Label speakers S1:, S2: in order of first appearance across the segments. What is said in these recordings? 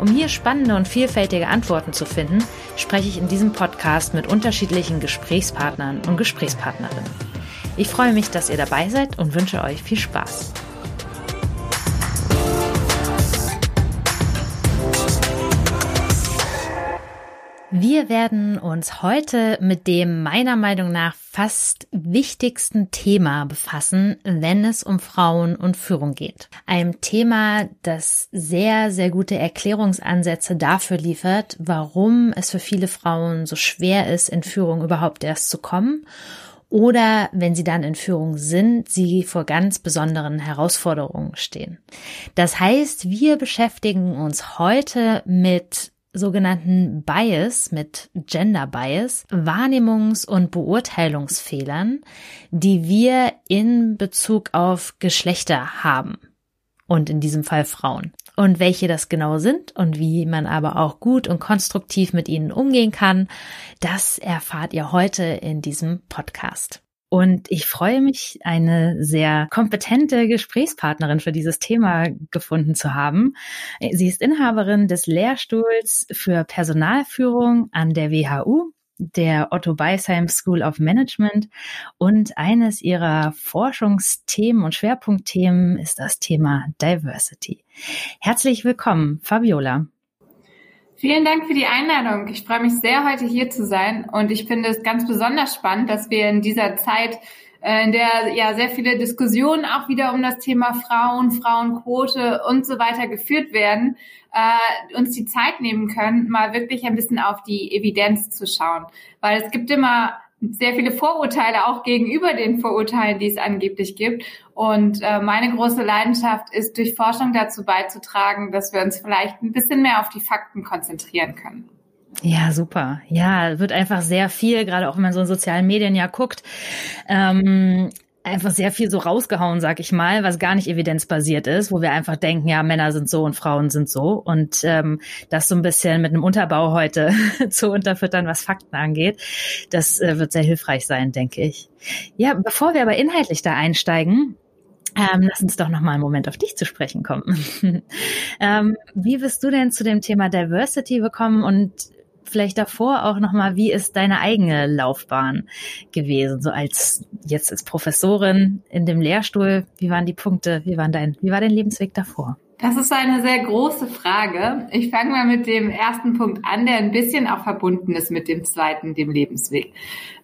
S1: Um hier spannende und vielfältige Antworten zu finden, spreche ich in diesem Podcast mit unterschiedlichen Gesprächspartnern und Gesprächspartnerinnen. Ich freue mich, dass ihr dabei seid und wünsche euch viel Spaß. Wir werden uns heute mit dem meiner Meinung nach fast wichtigsten Thema befassen, wenn es um Frauen und Führung geht. Ein Thema, das sehr, sehr gute Erklärungsansätze dafür liefert, warum es für viele Frauen so schwer ist, in Führung überhaupt erst zu kommen oder wenn sie dann in Führung sind, sie vor ganz besonderen Herausforderungen stehen. Das heißt, wir beschäftigen uns heute mit sogenannten Bias, mit Gender Bias, Wahrnehmungs- und Beurteilungsfehlern, die wir in Bezug auf Geschlechter haben. Und in diesem Fall Frauen und welche das genau sind und wie man aber auch gut und konstruktiv mit ihnen umgehen kann, das erfahrt ihr heute in diesem Podcast. Und ich freue mich, eine sehr kompetente Gesprächspartnerin für dieses Thema gefunden zu haben. Sie ist Inhaberin des Lehrstuhls für Personalführung an der WHU der Otto Beisheim School of Management und eines ihrer Forschungsthemen und Schwerpunktthemen ist das Thema Diversity. Herzlich willkommen, Fabiola.
S2: Vielen Dank für die Einladung. Ich freue mich sehr, heute hier zu sein und ich finde es ganz besonders spannend, dass wir in dieser Zeit äh, in der ja sehr viele Diskussionen auch wieder um das Thema Frauen, Frauenquote und so weiter geführt werden, äh, uns die Zeit nehmen können, mal wirklich ein bisschen auf die Evidenz zu schauen. Weil es gibt immer sehr viele Vorurteile auch gegenüber den Vorurteilen, die es angeblich gibt. Und äh, meine große Leidenschaft ist, durch Forschung dazu beizutragen, dass wir uns vielleicht ein bisschen mehr auf die Fakten konzentrieren können.
S1: Ja, super. Ja, wird einfach sehr viel, gerade auch wenn man so in sozialen Medien ja guckt, ähm, einfach sehr viel so rausgehauen, sag ich mal, was gar nicht evidenzbasiert ist, wo wir einfach denken, ja, Männer sind so und Frauen sind so. Und ähm, das so ein bisschen mit einem Unterbau heute zu unterfüttern, was Fakten angeht, das äh, wird sehr hilfreich sein, denke ich. Ja, bevor wir aber inhaltlich da einsteigen, ähm, lass uns doch noch mal einen Moment auf dich zu sprechen kommen. ähm, wie bist du denn zu dem Thema Diversity gekommen und vielleicht davor auch nochmal, wie ist deine eigene Laufbahn gewesen? So als jetzt als Professorin in dem Lehrstuhl, wie waren die Punkte, wie waren dein, wie war dein Lebensweg davor?
S2: Das ist eine sehr große Frage. Ich fange mal mit dem ersten Punkt an, der ein bisschen auch verbunden ist mit dem zweiten, dem Lebensweg.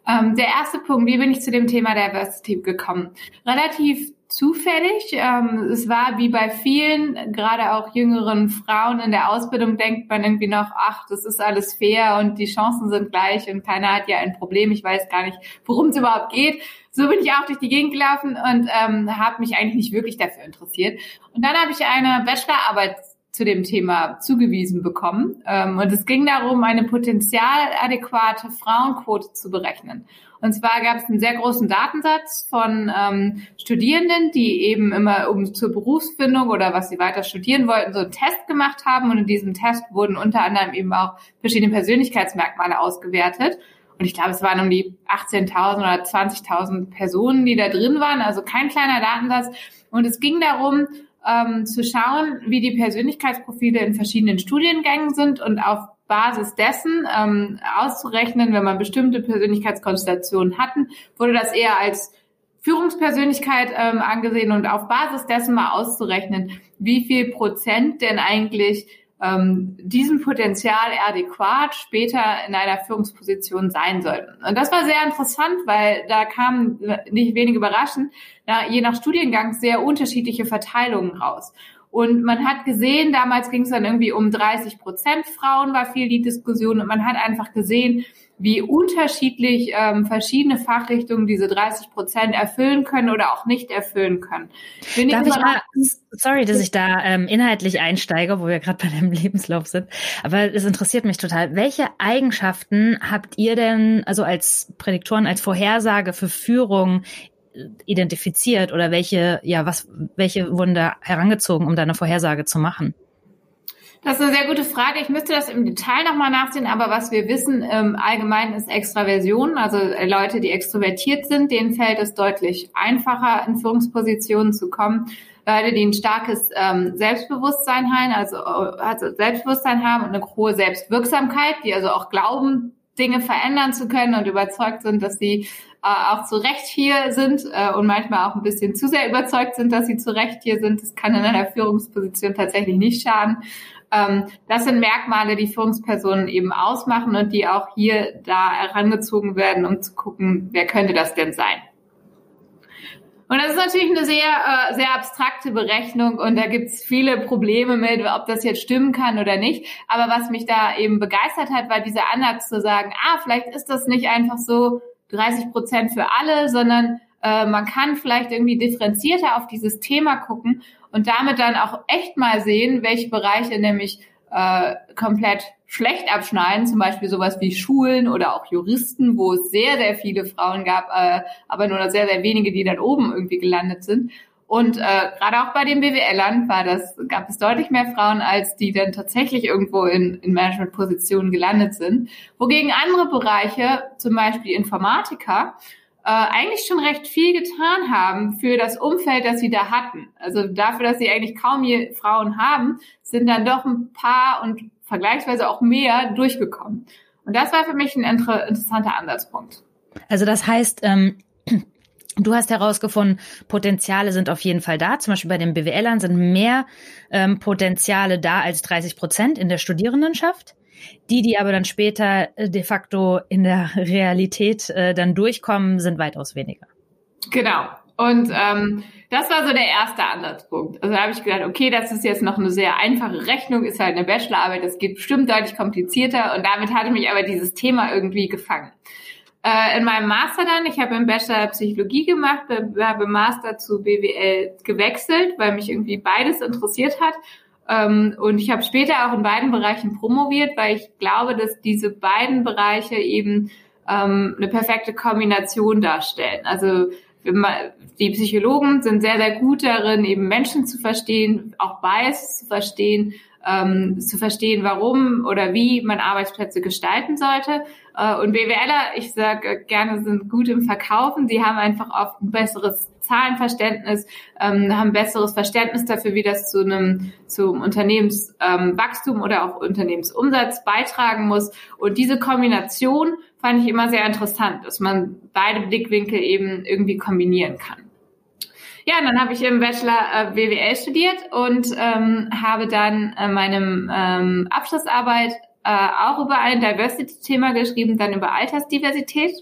S2: Ähm, der erste Punkt, wie bin ich zu dem Thema Diversity gekommen? Relativ zufällig. Ähm, es war wie bei vielen, gerade auch jüngeren Frauen in der Ausbildung, denkt man irgendwie noch, ach, das ist alles fair und die Chancen sind gleich und keiner hat ja ein Problem. Ich weiß gar nicht, worum es überhaupt geht. So bin ich auch durch die Gegend gelaufen und ähm, habe mich eigentlich nicht wirklich dafür interessiert. Und dann habe ich eine Bachelorarbeit zu dem Thema zugewiesen bekommen. Ähm, und es ging darum, eine potenzialadäquate Frauenquote zu berechnen. Und zwar gab es einen sehr großen Datensatz von ähm, Studierenden, die eben immer um zur Berufsfindung oder was sie weiter studieren wollten, so einen Test gemacht haben. Und in diesem Test wurden unter anderem eben auch verschiedene Persönlichkeitsmerkmale ausgewertet. Und ich glaube, es waren um die 18.000 oder 20.000 Personen, die da drin waren. Also kein kleiner Datensatz. Und es ging darum, ähm, zu schauen, wie die Persönlichkeitsprofile in verschiedenen Studiengängen sind und auf Basis dessen ähm, auszurechnen, wenn man bestimmte Persönlichkeitskonstellationen hatten, wurde das eher als Führungspersönlichkeit ähm, angesehen und auf Basis dessen mal auszurechnen, wie viel Prozent denn eigentlich ähm, diesem Potenzial adäquat später in einer Führungsposition sein sollten. Und das war sehr interessant, weil da kamen nicht wenig überraschend, je nach Studiengang sehr unterschiedliche Verteilungen raus. Und man hat gesehen, damals ging es dann irgendwie um 30 Prozent Frauen, war viel die Diskussion. Und man hat einfach gesehen, wie unterschiedlich ähm, verschiedene Fachrichtungen diese 30 Prozent erfüllen können oder auch nicht erfüllen können.
S1: Bin Darf ich mal, sorry, dass ich da ähm, inhaltlich einsteige, wo wir gerade bei dem Lebenslauf sind, aber es interessiert mich total. Welche Eigenschaften habt ihr denn, also als Prädiktoren, als Vorhersage für Führung identifiziert oder welche, ja, was, welche wurden da herangezogen, um da eine Vorhersage zu machen?
S2: Das ist eine sehr gute Frage. Ich müsste das im Detail nochmal nachsehen, aber was wir wissen ähm, allgemein ist Extraversion, also Leute, die extrovertiert sind, denen fällt es deutlich einfacher, in Führungspositionen zu kommen. Leute, die ein starkes ähm, Selbstbewusstsein haben, also, also Selbstbewusstsein haben und eine hohe Selbstwirksamkeit, die also auch glauben, Dinge verändern zu können und überzeugt sind, dass sie auch zu Recht hier sind äh, und manchmal auch ein bisschen zu sehr überzeugt sind, dass sie zu Recht hier sind. Das kann in einer Führungsposition tatsächlich nicht schaden. Ähm, das sind Merkmale, die Führungspersonen eben ausmachen und die auch hier da herangezogen werden, um zu gucken, wer könnte das denn sein. Und das ist natürlich eine sehr, äh, sehr abstrakte Berechnung und da gibt's viele Probleme mit, ob das jetzt stimmen kann oder nicht. Aber was mich da eben begeistert hat, war dieser Ansatz zu sagen, ah, vielleicht ist das nicht einfach so 30 Prozent für alle, sondern äh, man kann vielleicht irgendwie differenzierter auf dieses Thema gucken und damit dann auch echt mal sehen, welche Bereiche nämlich äh, komplett schlecht abschneiden, zum Beispiel sowas wie Schulen oder auch Juristen, wo es sehr, sehr viele Frauen gab, äh, aber nur sehr, sehr wenige, die dann oben irgendwie gelandet sind. Und äh, gerade auch bei den BWLern war das, gab es deutlich mehr Frauen, als die dann tatsächlich irgendwo in, in Managementpositionen gelandet sind. Wogegen andere Bereiche, zum Beispiel Informatiker, äh, eigentlich schon recht viel getan haben für das Umfeld, das sie da hatten. Also dafür, dass sie eigentlich kaum je Frauen haben, sind dann doch ein paar und vergleichsweise auch mehr durchgekommen. Und das war für mich ein inter interessanter Ansatzpunkt.
S1: Also das heißt, ähm, Du hast herausgefunden, Potenziale sind auf jeden Fall da. Zum Beispiel bei den BWLern sind mehr ähm, Potenziale da als 30 Prozent in der Studierendenschaft. Die, die aber dann später äh, de facto in der Realität äh, dann durchkommen, sind weitaus weniger.
S2: Genau. Und ähm, das war so der erste Ansatzpunkt. Also da habe ich gedacht, okay, das ist jetzt noch eine sehr einfache Rechnung, ist halt eine Bachelorarbeit, das geht bestimmt deutlich komplizierter. Und damit hatte mich aber dieses Thema irgendwie gefangen. Äh, in meinem Master dann, ich habe im Bachelor Psychologie gemacht, habe im Master zu BWL gewechselt, weil mich irgendwie beides interessiert hat ähm, und ich habe später auch in beiden Bereichen promoviert, weil ich glaube, dass diese beiden Bereiche eben ähm, eine perfekte Kombination darstellen. Also die Psychologen sind sehr, sehr gut darin, eben Menschen zu verstehen, auch Bias zu verstehen, ähm, zu verstehen, warum oder wie man Arbeitsplätze gestalten sollte. Äh, und BWLer, ich sage gerne, sind gut im Verkaufen. Sie haben einfach oft ein besseres Zahlenverständnis, ähm, haben besseres Verständnis dafür, wie das zu einem zum Unternehmenswachstum ähm, oder auch Unternehmensumsatz beitragen muss. Und diese Kombination fand ich immer sehr interessant, dass man beide Blickwinkel eben irgendwie kombinieren kann. Ja, dann habe ich im Bachelor äh, BWL studiert und ähm, habe dann äh, meinem ähm, Abschlussarbeit äh, auch über ein Diversity-Thema geschrieben, dann über Altersdiversität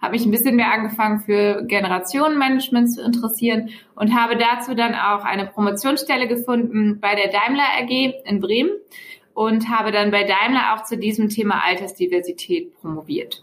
S2: habe mich ein bisschen mehr angefangen für Generationenmanagement zu interessieren und habe dazu dann auch eine Promotionsstelle gefunden bei der Daimler AG in Bremen und habe dann bei Daimler auch zu diesem Thema Altersdiversität promoviert.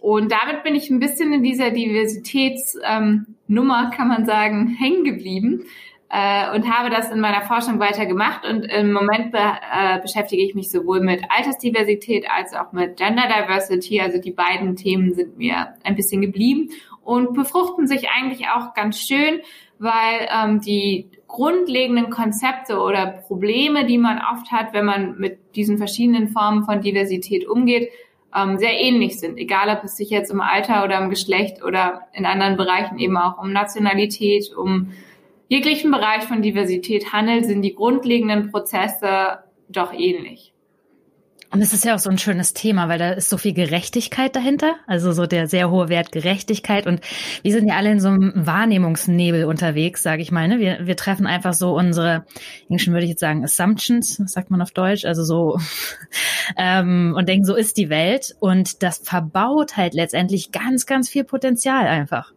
S2: Und damit bin ich ein bisschen in dieser Diversitätsnummer, ähm, kann man sagen, hängen geblieben äh, und habe das in meiner Forschung weiter gemacht. Und im Moment be äh, beschäftige ich mich sowohl mit Altersdiversität als auch mit Gender Diversity. Also die beiden Themen sind mir ein bisschen geblieben und befruchten sich eigentlich auch ganz schön, weil ähm, die grundlegenden Konzepte oder Probleme, die man oft hat, wenn man mit diesen verschiedenen Formen von Diversität umgeht, ähm, sehr ähnlich sind. Egal, ob es sich jetzt um Alter oder um Geschlecht oder in anderen Bereichen eben auch um Nationalität, um jeglichen Bereich von Diversität handelt, sind die grundlegenden Prozesse doch ähnlich.
S1: Und es ist ja auch so ein schönes Thema, weil da ist so viel Gerechtigkeit dahinter, also so der sehr hohe Wert Gerechtigkeit. Und wir sind ja alle in so einem Wahrnehmungsnebel unterwegs, sage ich mal. Ne? Wir, wir treffen einfach so unsere, Englischen würde ich jetzt sagen, Assumptions, sagt man auf Deutsch, also so ähm, und denken, so ist die Welt. Und das verbaut halt letztendlich ganz, ganz viel Potenzial einfach.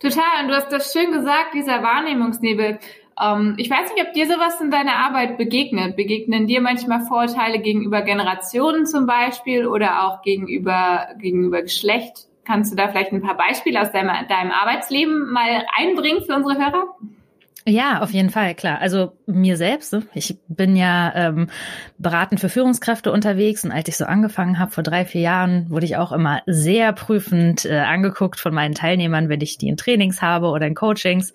S2: Total, und du hast das schön gesagt, dieser Wahrnehmungsnebel. Ähm, ich weiß nicht, ob dir sowas in deiner Arbeit begegnet. Begegnen dir manchmal Vorurteile gegenüber Generationen zum Beispiel oder auch gegenüber, gegenüber Geschlecht? Kannst du da vielleicht ein paar Beispiele aus deinem, deinem Arbeitsleben mal einbringen für unsere Hörer?
S1: Ja, auf jeden Fall, klar. Also mir selbst, ne? ich bin ja ähm, beratend für Führungskräfte unterwegs und als ich so angefangen habe vor drei, vier Jahren, wurde ich auch immer sehr prüfend äh, angeguckt von meinen Teilnehmern, wenn ich die in Trainings habe oder in Coachings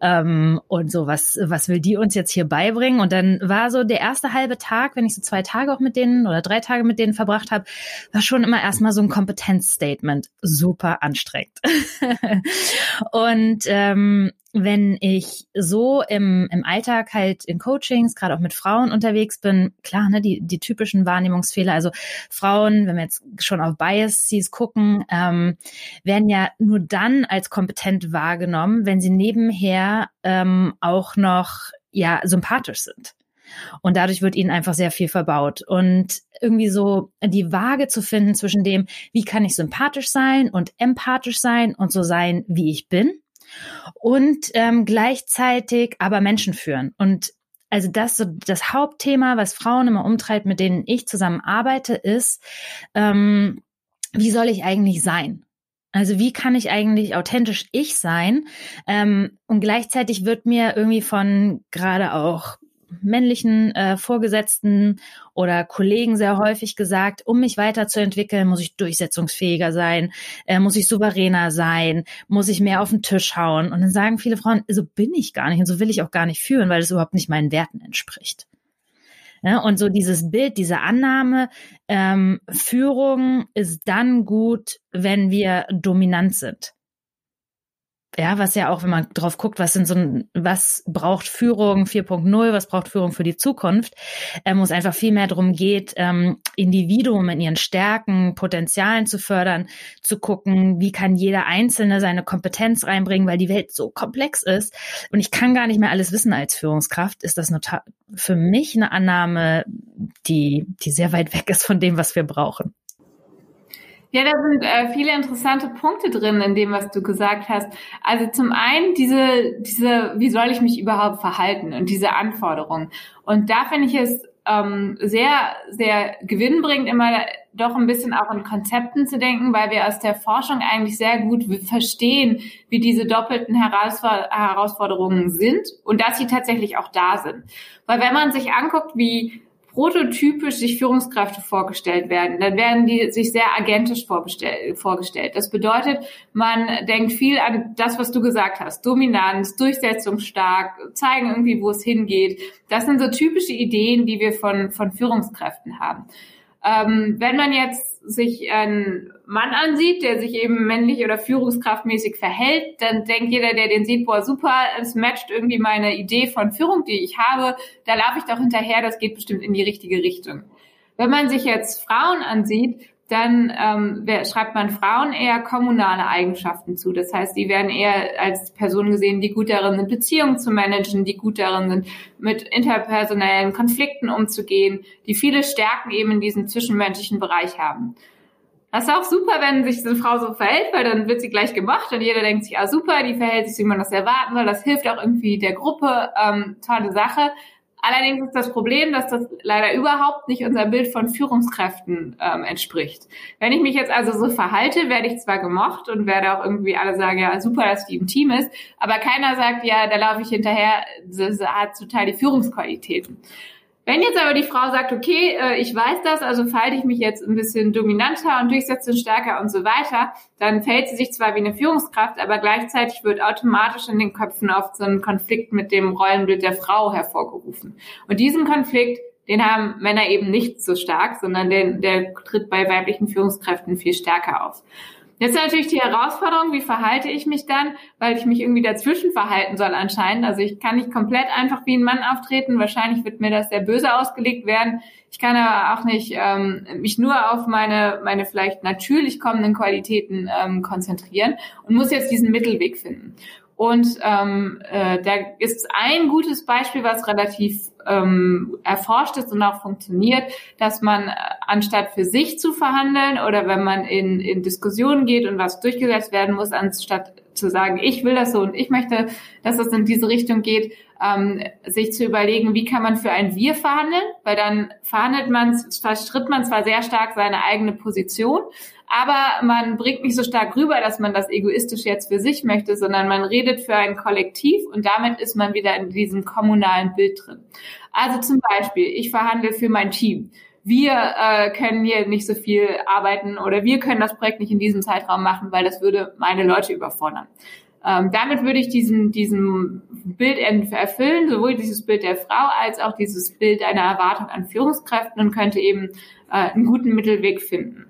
S1: ähm, und so, was, was will die uns jetzt hier beibringen? Und dann war so der erste halbe Tag, wenn ich so zwei Tage auch mit denen oder drei Tage mit denen verbracht habe, war schon immer erstmal so ein Kompetenzstatement. Super anstrengend. und ähm, wenn ich so im, im Alltag halt in Coachings, gerade auch mit Frauen unterwegs bin, klar, ne, die, die typischen Wahrnehmungsfehler, also Frauen, wenn wir jetzt schon auf Biases gucken, ähm, werden ja nur dann als kompetent wahrgenommen, wenn sie nebenher ähm, auch noch ja sympathisch sind. Und dadurch wird ihnen einfach sehr viel verbaut. Und irgendwie so die Waage zu finden zwischen dem, wie kann ich sympathisch sein und empathisch sein und so sein, wie ich bin und ähm, gleichzeitig aber Menschen führen. Und also das so das Hauptthema, was Frauen immer umtreibt, mit denen ich zusammen arbeite, ist, ähm, wie soll ich eigentlich sein? Also wie kann ich eigentlich authentisch ich sein? Ähm, und gleichzeitig wird mir irgendwie von gerade auch männlichen äh, Vorgesetzten oder Kollegen sehr häufig gesagt, um mich weiterzuentwickeln, muss ich durchsetzungsfähiger sein, äh, muss ich souveräner sein, muss ich mehr auf den Tisch hauen. Und dann sagen viele Frauen, so bin ich gar nicht und so will ich auch gar nicht führen, weil es überhaupt nicht meinen Werten entspricht. Ja, und so dieses Bild, diese Annahme, ähm, Führung ist dann gut, wenn wir dominant sind ja, was ja auch, wenn man drauf guckt, was sind so ein, was braucht Führung 4.0, was braucht Führung für die Zukunft, ähm, wo es einfach viel mehr darum geht, ähm, Individuen in ihren Stärken, Potenzialen zu fördern, zu gucken, wie kann jeder Einzelne seine Kompetenz reinbringen, weil die Welt so komplex ist und ich kann gar nicht mehr alles wissen als Führungskraft, ist das für mich eine Annahme, die, die sehr weit weg ist von dem, was wir brauchen.
S2: Ja, da sind äh, viele interessante Punkte drin in dem, was du gesagt hast. Also zum einen diese, diese, wie soll ich mich überhaupt verhalten und diese Anforderungen. Und da finde ich es ähm, sehr, sehr gewinnbringend, immer doch ein bisschen auch in Konzepten zu denken, weil wir aus der Forschung eigentlich sehr gut verstehen, wie diese doppelten Herausforderungen sind und dass sie tatsächlich auch da sind. Weil wenn man sich anguckt, wie prototypisch sich Führungskräfte vorgestellt werden, dann werden die sich sehr agentisch vorgestellt. Das bedeutet, man denkt viel an das, was du gesagt hast. Dominanz, durchsetzungsstark, zeigen irgendwie, wo es hingeht. Das sind so typische Ideen, die wir von, von Führungskräften haben. Ähm, wenn man jetzt sich einen Mann ansieht, der sich eben männlich oder führungskraftmäßig verhält, dann denkt jeder, der den sieht, boah, super, es matcht irgendwie meine Idee von Führung, die ich habe, da laufe ich doch hinterher, das geht bestimmt in die richtige Richtung. Wenn man sich jetzt Frauen ansieht, dann ähm, schreibt man Frauen eher kommunale Eigenschaften zu. Das heißt, die werden eher als Personen gesehen, die gut darin sind, Beziehungen zu managen, die gut darin sind, mit interpersonellen Konflikten umzugehen, die viele Stärken eben in diesem zwischenmenschlichen Bereich haben. Das ist auch super, wenn sich eine Frau so verhält, weil dann wird sie gleich gemacht und jeder denkt sich, ah super, die verhält sich, wie man das erwarten soll. Das hilft auch irgendwie der Gruppe. Ähm, tolle Sache. Allerdings ist das Problem, dass das leider überhaupt nicht unser Bild von Führungskräften ähm, entspricht. Wenn ich mich jetzt also so verhalte, werde ich zwar gemocht und werde auch irgendwie alle sagen, ja, super, dass die im Team ist, aber keiner sagt, ja, da laufe ich hinterher, das hat total die Führungsqualitäten. Wenn jetzt aber die Frau sagt, okay, äh, ich weiß das, also verhalte ich mich jetzt ein bisschen dominanter und durchsetzungsstärker und so weiter, dann fällt sie sich zwar wie eine Führungskraft, aber gleichzeitig wird automatisch in den Köpfen oft so ein Konflikt mit dem Rollenbild der Frau hervorgerufen. Und diesen Konflikt, den haben Männer eben nicht so stark, sondern den, der tritt bei weiblichen Führungskräften viel stärker auf. Jetzt natürlich die Herausforderung, wie verhalte ich mich dann, weil ich mich irgendwie dazwischen verhalten soll anscheinend. Also ich kann nicht komplett einfach wie ein Mann auftreten. Wahrscheinlich wird mir das sehr böse ausgelegt werden. Ich kann aber auch nicht ähm, mich nur auf meine, meine vielleicht natürlich kommenden Qualitäten ähm, konzentrieren und muss jetzt diesen Mittelweg finden. Und ähm, äh, da ist ein gutes Beispiel, was relativ ähm, erforscht ist und auch funktioniert, dass man äh, anstatt für sich zu verhandeln oder wenn man in, in Diskussionen geht und was durchgesetzt werden muss, anstatt zu sagen, ich will das so und ich möchte, dass es in diese Richtung geht, ähm, sich zu überlegen, wie kann man für ein Wir verhandeln, weil dann verhandelt man, verstritt man zwar sehr stark seine eigene Position, aber man bringt nicht so stark rüber, dass man das egoistisch jetzt für sich möchte, sondern man redet für ein Kollektiv und damit ist man wieder in diesem kommunalen Bild drin. Also zum Beispiel, ich verhandle für mein Team. Wir äh, können hier nicht so viel arbeiten oder wir können das Projekt nicht in diesem Zeitraum machen, weil das würde meine Leute überfordern. Ähm, damit würde ich diesen, diesen Bild erfüllen, sowohl dieses Bild der Frau als auch dieses Bild einer Erwartung an Führungskräften und könnte eben äh, einen guten Mittelweg finden.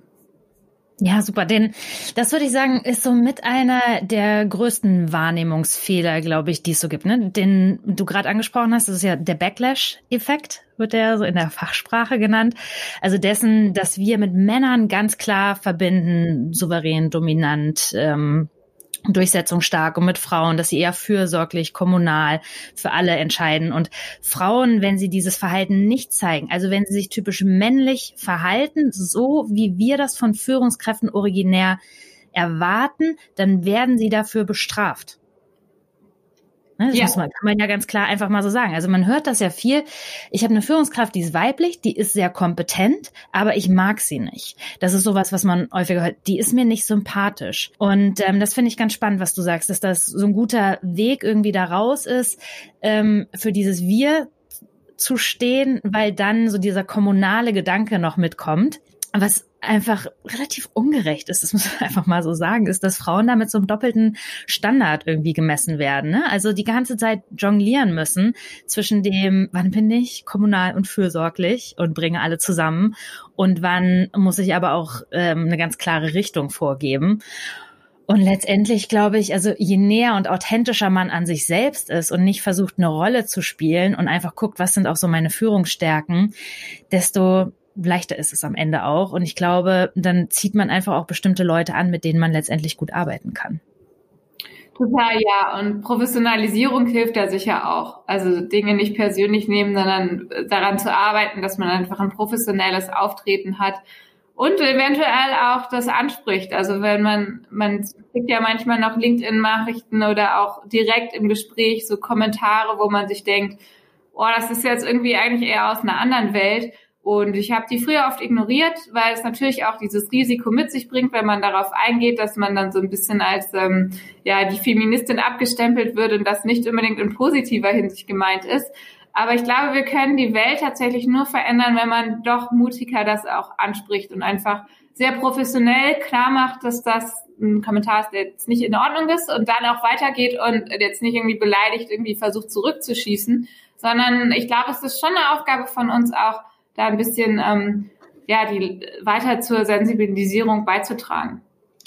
S1: Ja, super. Denn das würde ich sagen, ist so mit einer der größten Wahrnehmungsfehler, glaube ich, die es so gibt. Ne? Den du gerade angesprochen hast, das ist ja der Backlash-Effekt, wird der so in der Fachsprache genannt. Also dessen, dass wir mit Männern ganz klar verbinden, souverän, dominant, ähm, durchsetzungsstark und mit Frauen, dass sie eher fürsorglich, kommunal für alle entscheiden. Und Frauen, wenn sie dieses Verhalten nicht zeigen, also wenn sie sich typisch männlich verhalten, so wie wir das von Führungskräften originär erwarten, dann werden sie dafür bestraft. Ne, das ja. muss man, kann man ja ganz klar einfach mal so sagen. Also man hört das ja viel. Ich habe eine Führungskraft, die ist weiblich, die ist sehr kompetent, aber ich mag sie nicht. Das ist sowas, was man häufiger hört. Die ist mir nicht sympathisch. Und ähm, das finde ich ganz spannend, was du sagst, dass das so ein guter Weg irgendwie da raus ist, ähm, für dieses Wir zu stehen, weil dann so dieser kommunale Gedanke noch mitkommt. Was einfach relativ ungerecht ist, das muss man einfach mal so sagen, ist, dass Frauen da mit so einem doppelten Standard irgendwie gemessen werden. Ne? Also die ganze Zeit jonglieren müssen zwischen dem, wann bin ich kommunal und fürsorglich und bringe alle zusammen und wann muss ich aber auch ähm, eine ganz klare Richtung vorgeben. Und letztendlich glaube ich, also je näher und authentischer man an sich selbst ist und nicht versucht, eine Rolle zu spielen und einfach guckt, was sind auch so meine Führungsstärken, desto leichter ist es am Ende auch. Und ich glaube, dann zieht man einfach auch bestimmte Leute an, mit denen man letztendlich gut arbeiten kann.
S2: Total, ja. Und Professionalisierung hilft da sicher auch. Also Dinge nicht persönlich nehmen, sondern daran zu arbeiten, dass man einfach ein professionelles Auftreten hat und eventuell auch das anspricht. Also wenn man, man kriegt ja manchmal noch LinkedIn-Nachrichten oder auch direkt im Gespräch so Kommentare, wo man sich denkt, oh, das ist jetzt irgendwie eigentlich eher aus einer anderen Welt. Und ich habe die früher oft ignoriert, weil es natürlich auch dieses Risiko mit sich bringt, wenn man darauf eingeht, dass man dann so ein bisschen als ähm, ja die Feministin abgestempelt wird und das nicht unbedingt in positiver Hinsicht gemeint ist. Aber ich glaube, wir können die Welt tatsächlich nur verändern, wenn man doch mutiger das auch anspricht und einfach sehr professionell klar macht, dass das ein Kommentar ist, der jetzt nicht in Ordnung ist und dann auch weitergeht und jetzt nicht irgendwie beleidigt irgendwie versucht zurückzuschießen, sondern ich glaube, es ist schon eine Aufgabe von uns auch, da ein bisschen ähm, ja die weiter zur Sensibilisierung beizutragen.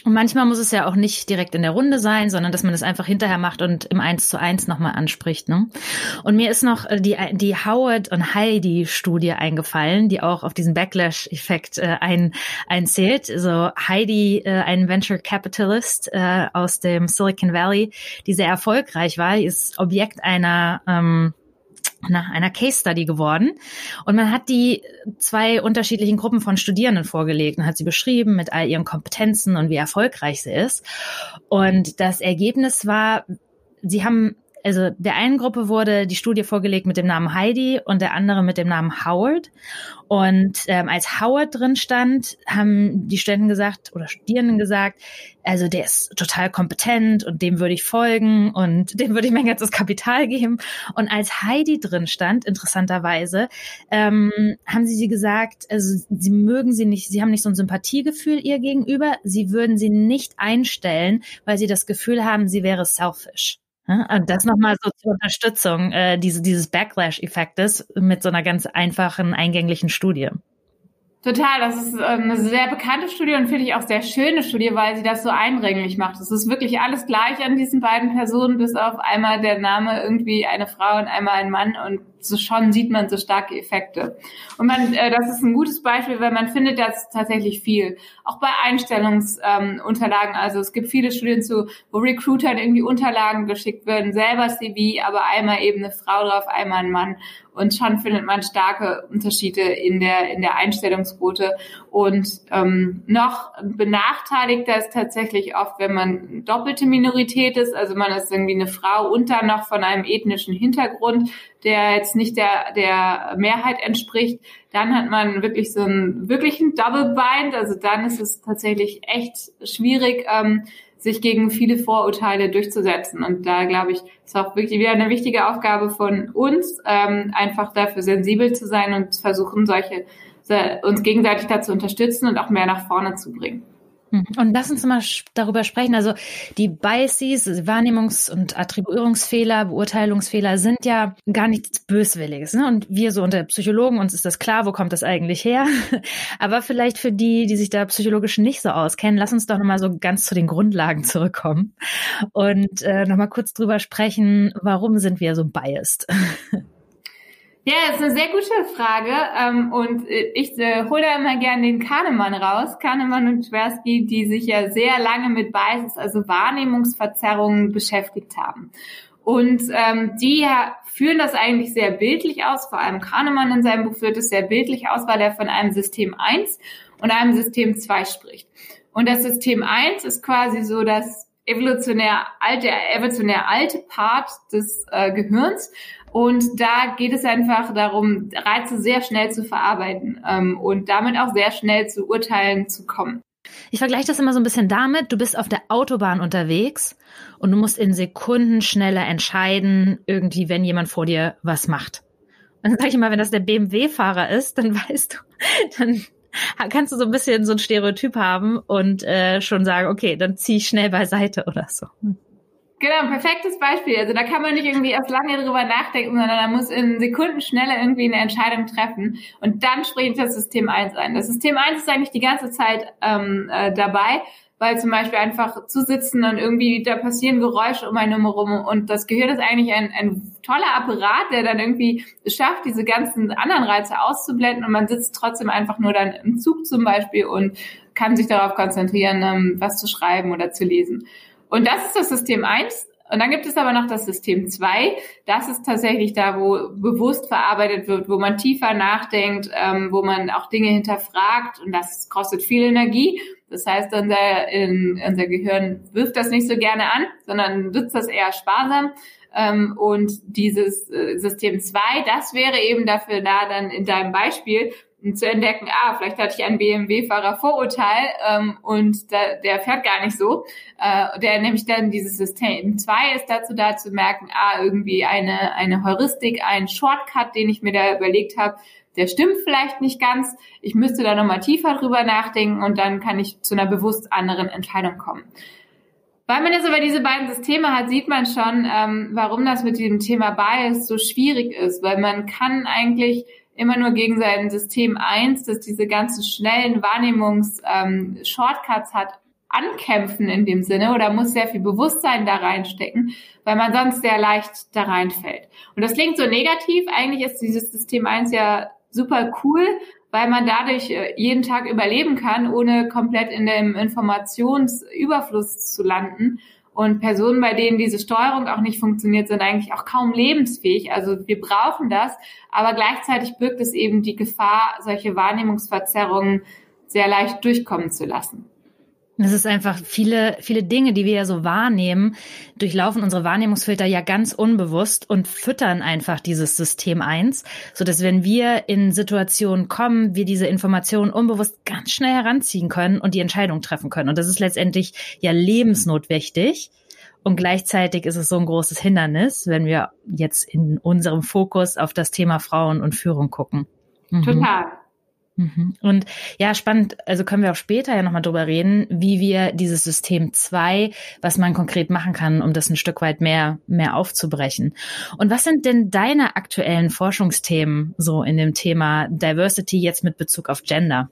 S1: Und manchmal muss es ja auch nicht direkt in der Runde sein, sondern dass man es einfach hinterher macht und im Eins zu eins nochmal anspricht. Ne? Und mir ist noch äh, die, die Howard und Heidi Studie eingefallen, die auch auf diesen Backlash-Effekt äh, ein, einzählt. So Heidi, äh, ein Venture Capitalist äh, aus dem Silicon Valley, die sehr erfolgreich war, die ist Objekt einer ähm, nach einer Case Study geworden. Und man hat die zwei unterschiedlichen Gruppen von Studierenden vorgelegt und hat sie beschrieben mit all ihren Kompetenzen und wie erfolgreich sie ist. Und das Ergebnis war, sie haben also der einen Gruppe wurde die Studie vorgelegt mit dem Namen Heidi und der andere mit dem Namen Howard. Und ähm, als Howard drin stand, haben die Studenten gesagt oder Studierenden gesagt, also der ist total kompetent und dem würde ich folgen und dem würde ich mein ganzes Kapital geben. Und als Heidi drin stand, interessanterweise, ähm, haben sie sie gesagt, also sie mögen sie nicht, sie haben nicht so ein Sympathiegefühl ihr gegenüber, sie würden sie nicht einstellen, weil sie das Gefühl haben, sie wäre selfish. Und das nochmal so zur Unterstützung äh, diese, dieses Backlash-Effektes mit so einer ganz einfachen, eingänglichen Studie.
S2: Total, das ist äh, eine sehr bekannte Studie und finde ich auch sehr schöne Studie, weil sie das so eindringlich macht. Es ist wirklich alles gleich an diesen beiden Personen, bis auf einmal der Name irgendwie eine Frau und einmal ein Mann und so schon sieht man so starke Effekte. Und man, äh, das ist ein gutes Beispiel, weil man findet das tatsächlich viel. Auch bei Einstellungsunterlagen. Ähm, also es gibt viele Studien zu, wo Recruitern irgendwie Unterlagen geschickt werden, selber CV, aber einmal eben eine Frau drauf, einmal ein Mann. Und schon findet man starke Unterschiede in der, in der Einstellungsquote. Und ähm, noch benachteiligter ist tatsächlich oft, wenn man doppelte Minorität ist, also man ist irgendwie eine Frau und dann noch von einem ethnischen Hintergrund, der jetzt nicht der, der Mehrheit entspricht, dann hat man wirklich so einen wirklichen Double Bind. Also dann ist es tatsächlich echt schwierig, ähm, sich gegen viele Vorurteile durchzusetzen. Und da glaube ich, ist auch wirklich wieder eine wichtige Aufgabe von uns, ähm, einfach dafür sensibel zu sein und versuchen, solche uns gegenseitig dazu unterstützen und auch mehr nach vorne zu bringen.
S1: Mhm. Und lass uns mal darüber sprechen. Also die Biases, Wahrnehmungs- und Attribuierungsfehler, Beurteilungsfehler sind ja gar nichts Böswilliges. Ne? Und wir so unter Psychologen, uns ist das klar, wo kommt das eigentlich her? Aber vielleicht für die, die sich da psychologisch nicht so auskennen, lass uns doch nochmal so ganz zu den Grundlagen zurückkommen und äh, nochmal kurz drüber sprechen, warum sind wir so biased?
S2: Ja, das ist eine sehr gute Frage. Ähm, und äh, ich äh, hole da immer gerne den Kahnemann raus. Kahnemann und Tversky, die sich ja sehr lange mit Biases, also Wahrnehmungsverzerrungen beschäftigt haben. Und ähm, die führen das eigentlich sehr bildlich aus. Vor allem Kahnemann in seinem Buch führt es sehr bildlich aus, weil er von einem System 1 und einem System 2 spricht. Und das System 1 ist quasi so das evolutionär alte, evolutionär alte Part des äh, Gehirns. Und da geht es einfach darum, Reize sehr schnell zu verarbeiten ähm, und damit auch sehr schnell zu Urteilen zu kommen.
S1: Ich vergleiche das immer so ein bisschen damit, du bist auf der Autobahn unterwegs und du musst in Sekunden schneller entscheiden, irgendwie, wenn jemand vor dir was macht. Und dann sage ich immer, wenn das der BMW-Fahrer ist, dann weißt du, dann kannst du so ein bisschen so ein Stereotyp haben und äh, schon sagen, okay, dann zieh ich schnell beiseite oder so. Hm.
S2: Genau, perfektes Beispiel. Also da kann man nicht irgendwie erst lange drüber nachdenken, sondern da muss in Sekunden schneller irgendwie eine Entscheidung treffen und dann springt das System 1 ein. Das System 1 ist eigentlich die ganze Zeit ähm, äh, dabei, weil zum Beispiel einfach zu sitzen und irgendwie da passieren Geräusche um einen herum und das Gehirn ist eigentlich ein, ein toller Apparat, der dann irgendwie schafft, diese ganzen anderen Reize auszublenden und man sitzt trotzdem einfach nur dann im Zug zum Beispiel und kann sich darauf konzentrieren, ähm, was zu schreiben oder zu lesen. Und das ist das System 1. Und dann gibt es aber noch das System 2. Das ist tatsächlich da, wo bewusst verarbeitet wird, wo man tiefer nachdenkt, ähm, wo man auch Dinge hinterfragt. Und das kostet viel Energie. Das heißt, unser, in, unser Gehirn wirft das nicht so gerne an, sondern nutzt das eher sparsam. Ähm, und dieses äh, System 2, das wäre eben dafür da, dann in deinem Beispiel zu entdecken, ah, vielleicht hatte ich einen BMW-Fahrer Vorurteil ähm, und da, der fährt gar nicht so. Äh, der nämlich dann dieses System 2 ist dazu da zu merken, ah, irgendwie eine, eine Heuristik, ein Shortcut, den ich mir da überlegt habe, der stimmt vielleicht nicht ganz. Ich müsste da nochmal tiefer drüber nachdenken und dann kann ich zu einer bewusst anderen Entscheidung kommen. Weil man jetzt aber diese beiden Systeme hat, sieht man schon, ähm, warum das mit diesem Thema Bias so schwierig ist, weil man kann eigentlich immer nur gegen sein System 1, das diese ganzen schnellen Wahrnehmungs-Shortcuts ähm, hat, ankämpfen in dem Sinne oder muss sehr viel Bewusstsein da reinstecken, weil man sonst sehr leicht da reinfällt. Und das klingt so negativ. Eigentlich ist dieses System 1 ja super cool, weil man dadurch äh, jeden Tag überleben kann, ohne komplett in dem Informationsüberfluss zu landen und Personen, bei denen diese Steuerung auch nicht funktioniert, sind eigentlich auch kaum lebensfähig. Also wir brauchen das, aber gleichzeitig birgt es eben die Gefahr, solche Wahrnehmungsverzerrungen sehr leicht durchkommen zu lassen.
S1: Es ist einfach viele, viele Dinge, die wir ja so wahrnehmen, durchlaufen unsere Wahrnehmungsfilter ja ganz unbewusst und füttern einfach dieses System eins, so dass wenn wir in Situationen kommen, wir diese Informationen unbewusst ganz schnell heranziehen können und die Entscheidung treffen können. Und das ist letztendlich ja lebensnotwendig. Und gleichzeitig ist es so ein großes Hindernis, wenn wir jetzt in unserem Fokus auf das Thema Frauen und Führung gucken.
S2: Mhm. Total.
S1: Mhm. Und ja, spannend, also können wir auch später ja nochmal drüber reden, wie wir dieses System 2, was man konkret machen kann, um das ein Stück weit mehr, mehr aufzubrechen. Und was sind denn deine aktuellen Forschungsthemen so in dem Thema Diversity jetzt mit Bezug auf Gender?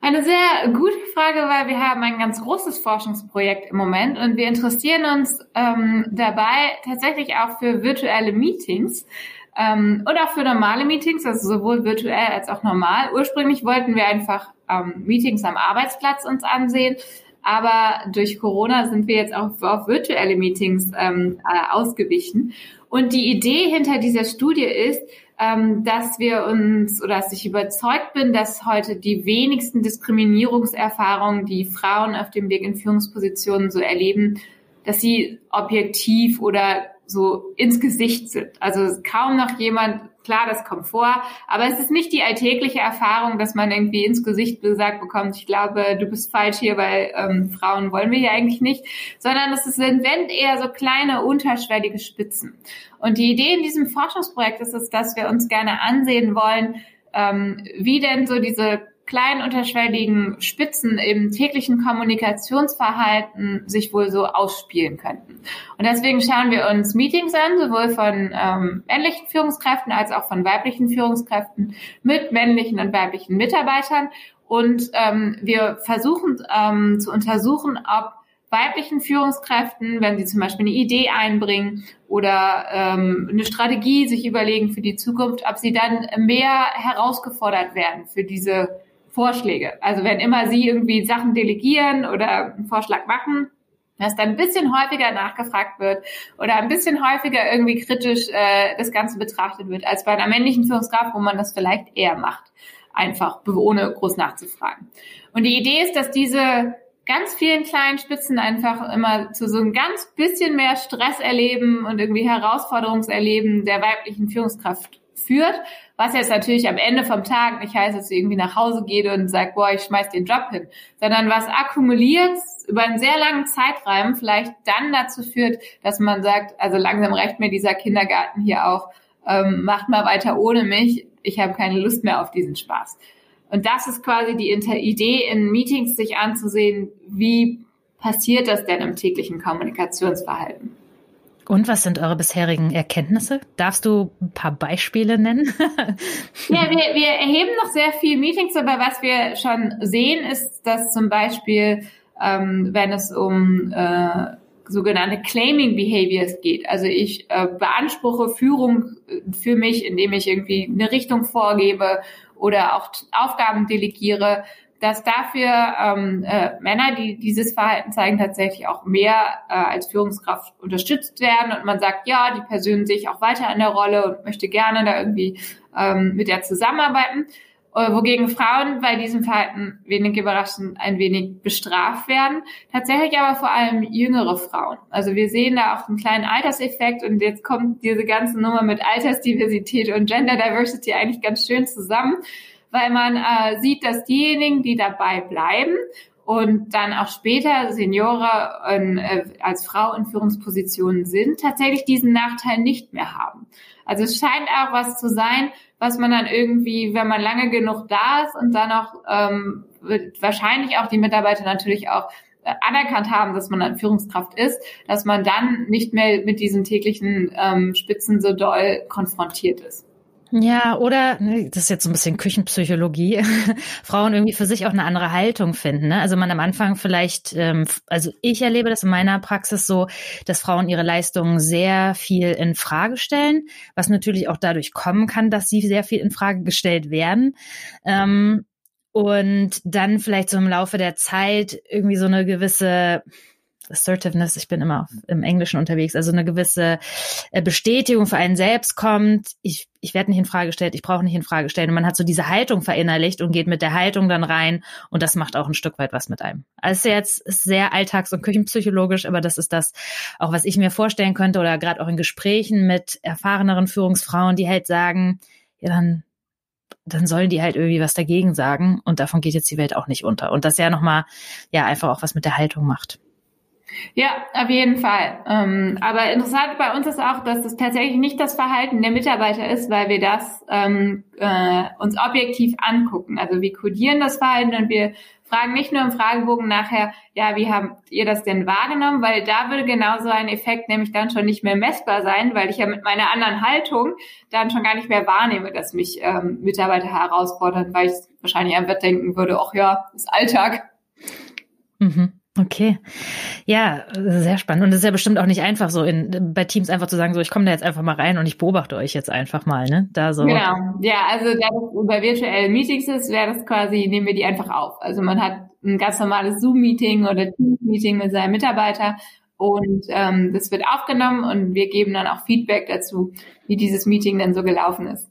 S2: Eine sehr gute Frage, weil wir haben ein ganz großes Forschungsprojekt im Moment und wir interessieren uns ähm, dabei tatsächlich auch für virtuelle Meetings ähm, und auch für normale Meetings, also sowohl virtuell als auch normal. Ursprünglich wollten wir einfach ähm, Meetings am Arbeitsplatz uns ansehen, aber durch Corona sind wir jetzt auch auf virtuelle Meetings ähm, äh, ausgewichen. Und die Idee hinter dieser Studie ist, ähm, dass wir uns oder dass ich überzeugt bin, dass heute die wenigsten Diskriminierungserfahrungen, die Frauen auf dem Weg in Führungspositionen so erleben, dass sie objektiv oder so ins Gesicht sind. Also kaum noch jemand, klar, das kommt vor, aber es ist nicht die alltägliche Erfahrung, dass man irgendwie ins Gesicht gesagt bekommt, ich glaube, du bist falsch hier, weil ähm, Frauen wollen wir hier eigentlich nicht, sondern es sind wenn eher so kleine unterschwellige Spitzen. Und die Idee in diesem Forschungsprojekt ist es, dass wir uns gerne ansehen wollen, ähm, wie denn so diese kleinen unterschwelligen Spitzen im täglichen Kommunikationsverhalten sich wohl so ausspielen könnten. Und deswegen schauen wir uns Meetings an, sowohl von ähm, männlichen Führungskräften als auch von weiblichen Führungskräften mit männlichen und weiblichen Mitarbeitern. Und ähm, wir versuchen ähm, zu untersuchen, ob weiblichen Führungskräften, wenn sie zum Beispiel eine Idee einbringen oder ähm, eine Strategie sich überlegen für die Zukunft, ob sie dann mehr herausgefordert werden für diese Vorschläge. Also wenn immer Sie irgendwie Sachen delegieren oder einen Vorschlag machen, dass dann ein bisschen häufiger nachgefragt wird oder ein bisschen häufiger irgendwie kritisch äh, das Ganze betrachtet wird, als bei einer männlichen Führungskraft, wo man das vielleicht eher macht, einfach ohne groß nachzufragen. Und die Idee ist, dass diese ganz vielen kleinen Spitzen einfach immer zu so einem ganz bisschen mehr Stress erleben und irgendwie Herausforderungserleben der weiblichen Führungskraft führt, was jetzt natürlich am Ende vom Tag nicht heißt, dass sie irgendwie nach Hause geht und sagt, boah, ich schmeiß den Job hin, sondern was akkumuliert über einen sehr langen Zeitraum vielleicht dann dazu führt, dass man sagt, also langsam reicht mir dieser Kindergarten hier auch, ähm, macht mal weiter ohne mich, ich habe keine Lust mehr auf diesen Spaß. Und das ist quasi die Idee, in Meetings sich anzusehen, wie passiert das denn im täglichen Kommunikationsverhalten.
S1: Und was sind eure bisherigen Erkenntnisse? Darfst du ein paar Beispiele nennen?
S2: ja, wir, wir erheben noch sehr viel Meetings, aber was wir schon sehen, ist, dass zum Beispiel, ähm, wenn es um äh, sogenannte Claiming Behaviors geht, also ich äh, beanspruche Führung für mich, indem ich irgendwie eine Richtung vorgebe oder auch Aufgaben delegiere, dass dafür ähm, äh, Männer, die dieses Verhalten zeigen, tatsächlich auch mehr äh, als Führungskraft unterstützt werden und man sagt, ja, die Person sich auch weiter in der Rolle und möchte gerne da irgendwie ähm, mit der zusammenarbeiten. Äh, wogegen Frauen bei diesem Verhalten wenig überraschend ein wenig bestraft werden. Tatsächlich aber vor allem jüngere Frauen. Also wir sehen da auch einen kleinen Alterseffekt und jetzt kommt diese ganze Nummer mit Altersdiversität und Gender Diversity eigentlich ganz schön zusammen weil man äh, sieht, dass diejenigen, die dabei bleiben und dann auch später Seniore äh, als Frau in Führungspositionen sind, tatsächlich diesen Nachteil nicht mehr haben. Also es scheint auch was zu sein, was man dann irgendwie, wenn man lange genug da ist und dann auch ähm, wird wahrscheinlich auch die Mitarbeiter natürlich auch äh, anerkannt haben, dass man dann Führungskraft ist, dass man dann nicht mehr mit diesen täglichen ähm, Spitzen so doll konfrontiert ist.
S1: Ja, oder, ne, das ist jetzt so ein bisschen Küchenpsychologie, Frauen irgendwie für sich auch eine andere Haltung finden. Ne? Also man am Anfang vielleicht, ähm, also ich erlebe das in meiner Praxis so, dass Frauen ihre Leistungen sehr viel in Frage stellen, was natürlich auch dadurch kommen kann, dass sie sehr viel in Frage gestellt werden. Ähm, und dann vielleicht so im Laufe der Zeit irgendwie so eine gewisse Assertiveness, ich bin immer im Englischen unterwegs, also eine gewisse äh, Bestätigung für einen selbst kommt, ich, ich werde nicht in Frage gestellt, ich brauche nicht in Frage stellen. Und man hat so diese Haltung verinnerlicht und geht mit der Haltung dann rein und das macht auch ein Stück weit was mit einem. Also jetzt ist sehr alltags- und küchenpsychologisch, aber das ist das auch, was ich mir vorstellen könnte oder gerade auch in Gesprächen mit erfahreneren Führungsfrauen, die halt sagen, ja, dann dann sollen die halt irgendwie was dagegen sagen und davon geht jetzt die Welt auch nicht unter. Und das ja nochmal, ja, einfach auch was mit der Haltung macht.
S2: Ja, auf jeden Fall. Ähm, aber interessant bei uns ist auch, dass das tatsächlich nicht das Verhalten der Mitarbeiter ist, weil wir das ähm, äh, uns objektiv angucken. Also wir kodieren das Verhalten und wir fragen nicht nur im Fragebogen nachher, ja, wie habt ihr das denn wahrgenommen? Weil da würde genauso ein Effekt nämlich dann schon nicht mehr messbar sein, weil ich ja mit meiner anderen Haltung dann schon gar nicht mehr wahrnehme, dass mich ähm, Mitarbeiter herausfordern, weil ich wahrscheinlich einfach denken würde, ach ja, ist Alltag.
S1: Mhm. Okay. Ja, sehr spannend. Und es ist ja bestimmt auch nicht einfach so in, bei Teams einfach zu sagen, so ich komme da jetzt einfach mal rein und ich beobachte euch jetzt einfach mal, ne? Da so.
S2: Genau. Ja, also da das bei virtuellen Meetings ist, wäre das quasi, nehmen wir die einfach auf. Also man hat ein ganz normales Zoom-Meeting oder Teams-Meeting mit seinem Mitarbeiter und ähm, das wird aufgenommen und wir geben dann auch Feedback dazu, wie dieses Meeting denn so gelaufen ist.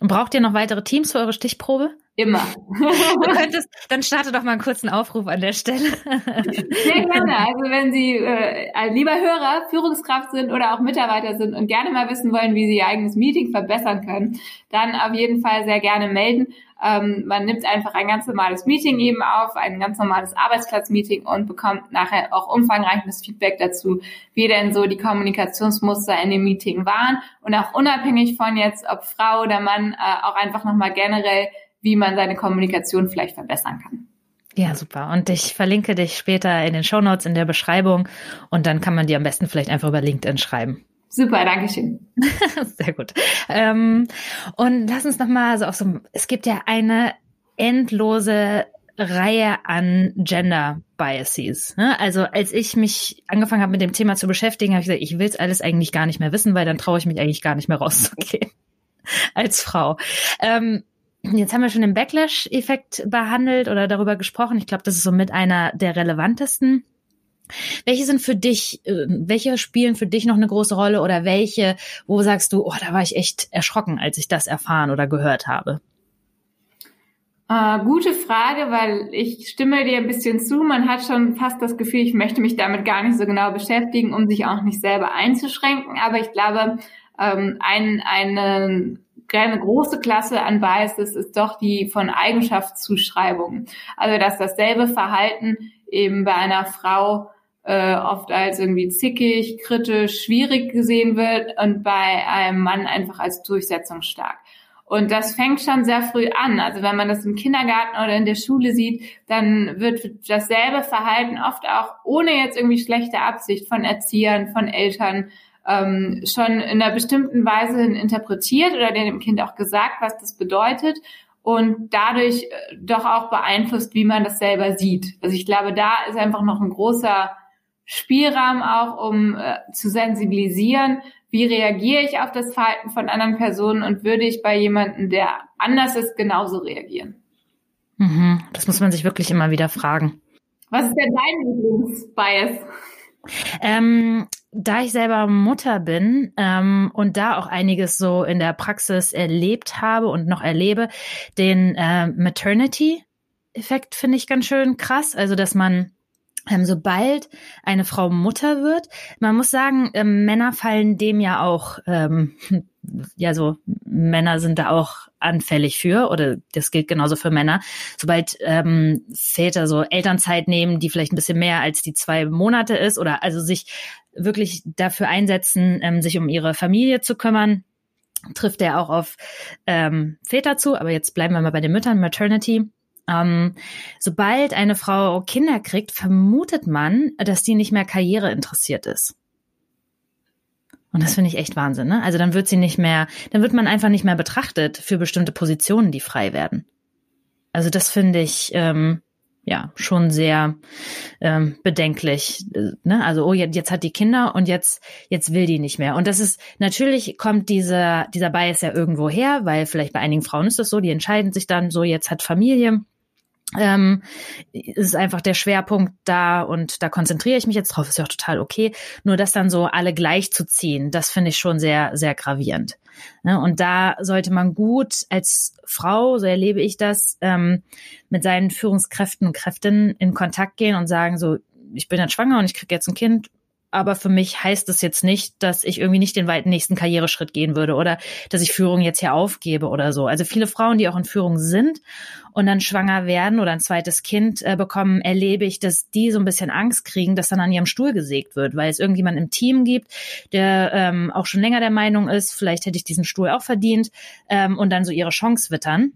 S1: Und braucht ihr noch weitere Teams für eure Stichprobe?
S2: Immer.
S1: du könntest, dann starte doch mal einen kurzen Aufruf an der Stelle.
S2: Sehr gerne. Also wenn Sie äh, lieber Hörer, Führungskraft sind oder auch Mitarbeiter sind und gerne mal wissen wollen, wie Sie Ihr eigenes Meeting verbessern können, dann auf jeden Fall sehr gerne melden. Ähm, man nimmt einfach ein ganz normales Meeting eben auf, ein ganz normales Arbeitsplatzmeeting und bekommt nachher auch umfangreiches Feedback dazu, wie denn so die Kommunikationsmuster in dem Meeting waren und auch unabhängig von jetzt, ob Frau oder Mann, äh, auch einfach nochmal generell wie man seine Kommunikation vielleicht verbessern kann.
S1: Ja, super. Und ich verlinke dich später in den Show Notes in der Beschreibung und dann kann man dir am besten vielleicht einfach über LinkedIn schreiben.
S2: Super, danke schön.
S1: Sehr gut. Ähm, und lass uns nochmal so auf so, es gibt ja eine endlose Reihe an Gender Biases. Ne? Also als ich mich angefangen habe mit dem Thema zu beschäftigen, habe ich gesagt, ich will es alles eigentlich gar nicht mehr wissen, weil dann traue ich mich eigentlich gar nicht mehr rauszugehen als Frau. Ähm, Jetzt haben wir schon den Backlash-Effekt behandelt oder darüber gesprochen. Ich glaube, das ist so mit einer der relevantesten. Welche sind für dich, äh, welche spielen für dich noch eine große Rolle oder welche, wo sagst du, oh, da war ich echt erschrocken, als ich das erfahren oder gehört habe?
S2: Äh, gute Frage, weil ich stimme dir ein bisschen zu. Man hat schon fast das Gefühl, ich möchte mich damit gar nicht so genau beschäftigen, um sich auch nicht selber einzuschränken. Aber ich glaube, ähm, ein, eine eine große Klasse an Biases ist doch die von Eigenschaftszuschreibung. Also dass dasselbe Verhalten eben bei einer Frau äh, oft als irgendwie zickig, kritisch, schwierig gesehen wird und bei einem Mann einfach als durchsetzungsstark. Und das fängt schon sehr früh an. Also wenn man das im Kindergarten oder in der Schule sieht, dann wird dasselbe Verhalten oft auch ohne jetzt irgendwie schlechte Absicht von Erziehern, von Eltern ähm, schon in einer bestimmten Weise interpretiert oder dem Kind auch gesagt, was das bedeutet und dadurch äh, doch auch beeinflusst, wie man das selber sieht. Also ich glaube, da ist einfach noch ein großer Spielraum auch, um äh, zu sensibilisieren, wie reagiere ich auf das Verhalten von anderen Personen und würde ich bei jemandem, der anders ist, genauso reagieren.
S1: Mhm, das muss man sich wirklich immer wieder fragen.
S2: Was ist denn dein Lieblingsbias?
S1: Ähm, da ich selber Mutter bin ähm, und da auch einiges so in der Praxis erlebt habe und noch erlebe, den äh, Maternity-Effekt finde ich ganz schön krass. Also, dass man ähm, sobald eine Frau Mutter wird, man muss sagen, ähm, Männer fallen dem ja auch, ähm, ja so, Männer sind da auch anfällig für, oder das gilt genauso für Männer. Sobald ähm, Väter so Elternzeit nehmen, die vielleicht ein bisschen mehr als die zwei Monate ist, oder also sich wirklich dafür einsetzen, ähm, sich um ihre Familie zu kümmern, trifft er auch auf ähm, Väter zu. Aber jetzt bleiben wir mal bei den Müttern, Maternity. Ähm, sobald eine Frau Kinder kriegt, vermutet man, dass die nicht mehr Karriere interessiert ist. Und das finde ich echt Wahnsinn, ne? Also dann wird sie nicht mehr, dann wird man einfach nicht mehr betrachtet für bestimmte Positionen, die frei werden. Also das finde ich, ähm, ja, schon sehr ähm, bedenklich. Ne? Also, oh, jetzt, jetzt hat die Kinder und jetzt, jetzt will die nicht mehr. Und das ist, natürlich kommt dieser, dieser Bias ja irgendwo her, weil vielleicht bei einigen Frauen ist das so, die entscheiden sich dann so, jetzt hat Familie ähm, ist einfach der Schwerpunkt da und da konzentriere ich mich jetzt drauf, ist ja auch total okay. Nur das dann so alle gleich zu ziehen, das finde ich schon sehr, sehr gravierend. Und da sollte man gut als Frau, so erlebe ich das, ähm, mit seinen Führungskräften und Kräftinnen in Kontakt gehen und sagen so, ich bin jetzt schwanger und ich kriege jetzt ein Kind. Aber für mich heißt es jetzt nicht, dass ich irgendwie nicht den weiten nächsten Karriereschritt gehen würde oder dass ich Führung jetzt hier aufgebe oder so. Also viele Frauen, die auch in Führung sind und dann schwanger werden oder ein zweites Kind äh, bekommen, erlebe ich, dass die so ein bisschen Angst kriegen, dass dann an ihrem Stuhl gesägt wird, weil es irgendjemand im Team gibt, der ähm, auch schon länger der Meinung ist, vielleicht hätte ich diesen Stuhl auch verdient ähm, und dann so ihre Chance wittern